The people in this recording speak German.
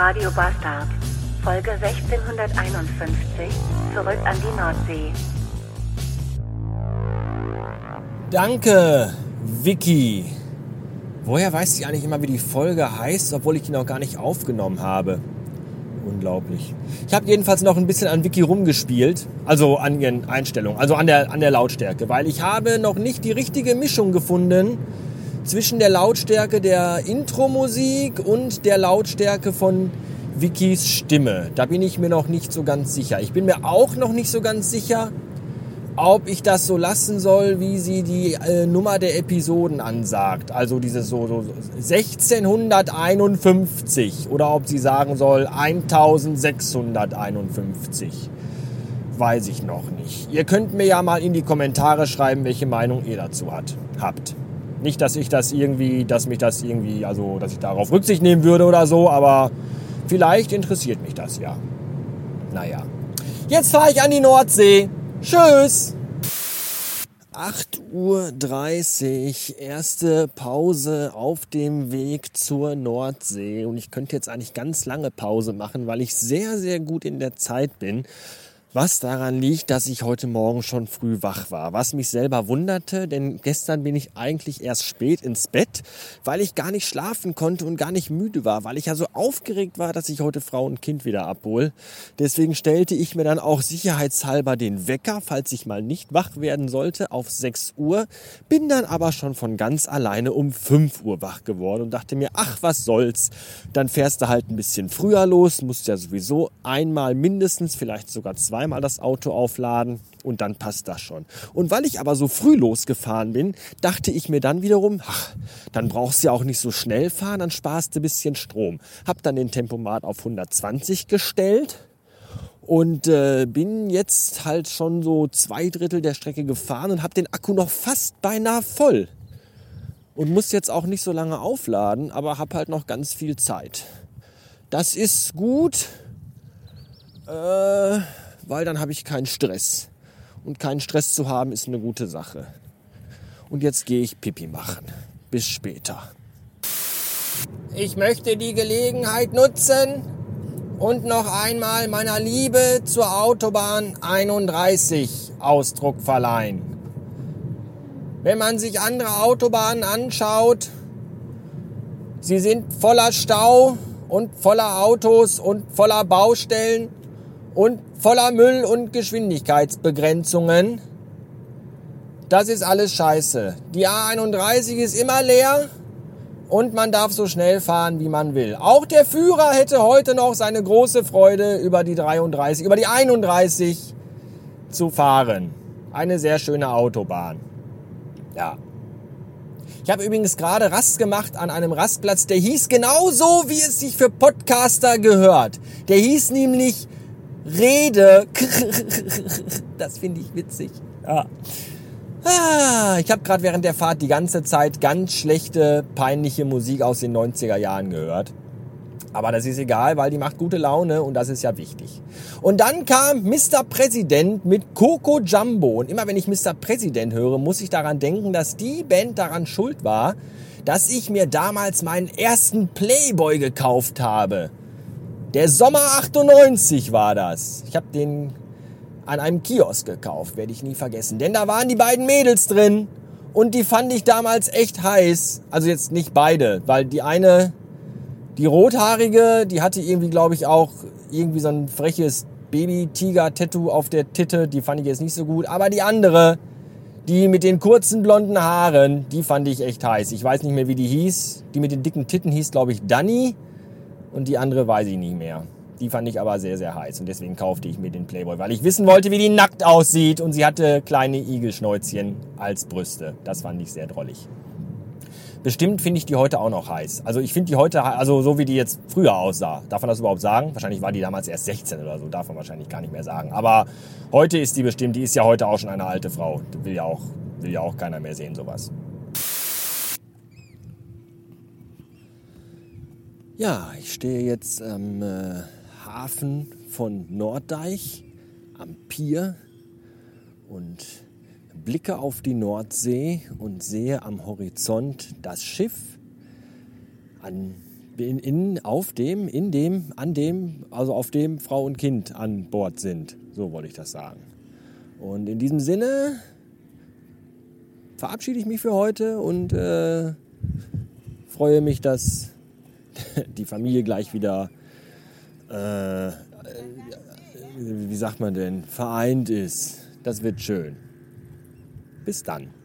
Radio Bastard. Folge 1651. Zurück an die Nordsee. Danke, Vicky. Woher weiß sie eigentlich immer, wie die Folge heißt, obwohl ich die noch gar nicht aufgenommen habe? Unglaublich. Ich habe jedenfalls noch ein bisschen an Vicky rumgespielt, also an ihren Einstellungen, also an der, an der Lautstärke, weil ich habe noch nicht die richtige Mischung gefunden zwischen der Lautstärke der Intro-Musik und der Lautstärke von Vickys Stimme. Da bin ich mir noch nicht so ganz sicher. Ich bin mir auch noch nicht so ganz sicher, ob ich das so lassen soll, wie sie die äh, Nummer der Episoden ansagt. Also dieses so, so 1651 oder ob sie sagen soll 1651. Weiß ich noch nicht. Ihr könnt mir ja mal in die Kommentare schreiben, welche Meinung ihr dazu hat, habt. Nicht, dass ich das irgendwie, dass mich das irgendwie, also dass ich darauf Rücksicht nehmen würde oder so, aber vielleicht interessiert mich das ja. Naja. Jetzt fahre ich an die Nordsee. Tschüss! 8.30 Uhr, erste Pause auf dem Weg zur Nordsee. Und ich könnte jetzt eigentlich ganz lange Pause machen, weil ich sehr, sehr gut in der Zeit bin. Was daran liegt, dass ich heute Morgen schon früh wach war. Was mich selber wunderte, denn gestern bin ich eigentlich erst spät ins Bett, weil ich gar nicht schlafen konnte und gar nicht müde war, weil ich ja so aufgeregt war, dass ich heute Frau und Kind wieder abhole. Deswegen stellte ich mir dann auch sicherheitshalber den Wecker, falls ich mal nicht wach werden sollte, auf 6 Uhr, bin dann aber schon von ganz alleine um 5 Uhr wach geworden und dachte mir, ach, was soll's, dann fährst du halt ein bisschen früher los, musst ja sowieso einmal mindestens, vielleicht sogar zwei zweimal das Auto aufladen und dann passt das schon. Und weil ich aber so früh losgefahren bin, dachte ich mir dann wiederum, ach, dann brauchst du ja auch nicht so schnell fahren, dann sparst du ein bisschen Strom. Hab dann den Tempomat auf 120 gestellt und äh, bin jetzt halt schon so zwei Drittel der Strecke gefahren und habe den Akku noch fast beinahe voll. Und muss jetzt auch nicht so lange aufladen, aber habe halt noch ganz viel Zeit. Das ist gut. Äh, weil dann habe ich keinen Stress. Und keinen Stress zu haben ist eine gute Sache. Und jetzt gehe ich Pipi machen. Bis später. Ich möchte die Gelegenheit nutzen und noch einmal meiner Liebe zur Autobahn 31 Ausdruck verleihen. Wenn man sich andere Autobahnen anschaut, sie sind voller Stau und voller Autos und voller Baustellen und voller Müll und Geschwindigkeitsbegrenzungen. Das ist alles scheiße. Die A31 ist immer leer und man darf so schnell fahren, wie man will. Auch der Führer hätte heute noch seine große Freude über die 33, über die 31 zu fahren. Eine sehr schöne Autobahn. Ja. Ich habe übrigens gerade Rast gemacht an einem Rastplatz, der hieß genauso, wie es sich für Podcaster gehört. Der hieß nämlich Rede. Das finde ich witzig. Ja. Ah, ich habe gerade während der Fahrt die ganze Zeit ganz schlechte, peinliche Musik aus den 90er Jahren gehört. Aber das ist egal, weil die macht gute Laune und das ist ja wichtig. Und dann kam Mr. Präsident mit Coco Jumbo. Und immer wenn ich Mr. Präsident höre, muss ich daran denken, dass die Band daran schuld war, dass ich mir damals meinen ersten Playboy gekauft habe. Der Sommer 98 war das. Ich habe den an einem Kiosk gekauft, werde ich nie vergessen. Denn da waren die beiden Mädels drin und die fand ich damals echt heiß. Also jetzt nicht beide, weil die eine, die rothaarige, die hatte irgendwie, glaube ich, auch irgendwie so ein freches Baby-Tiger-Tattoo auf der Titte. Die fand ich jetzt nicht so gut. Aber die andere, die mit den kurzen blonden Haaren, die fand ich echt heiß. Ich weiß nicht mehr, wie die hieß. Die mit den dicken Titten hieß, glaube ich, Danny und die andere weiß ich nicht mehr. Die fand ich aber sehr, sehr heiß und deswegen kaufte ich mir den Playboy, weil ich wissen wollte, wie die nackt aussieht und sie hatte kleine Igelschnäuzchen als Brüste. Das fand ich sehr drollig. Bestimmt finde ich die heute auch noch heiß. Also ich finde die heute, also so wie die jetzt früher aussah. Darf man das überhaupt sagen? Wahrscheinlich war die damals erst 16 oder so, darf man wahrscheinlich gar nicht mehr sagen. Aber heute ist die bestimmt, die ist ja heute auch schon eine alte Frau. Will ja auch, will ja auch keiner mehr sehen, sowas. Ja, ich stehe jetzt am äh, Hafen von Norddeich, am Pier und blicke auf die Nordsee und sehe am Horizont das Schiff an, in, in, auf dem, in dem, an dem, also auf dem Frau und Kind an Bord sind. So wollte ich das sagen. Und in diesem Sinne verabschiede ich mich für heute und äh, freue mich, dass die Familie gleich wieder, äh, wie sagt man denn, vereint ist. Das wird schön. Bis dann.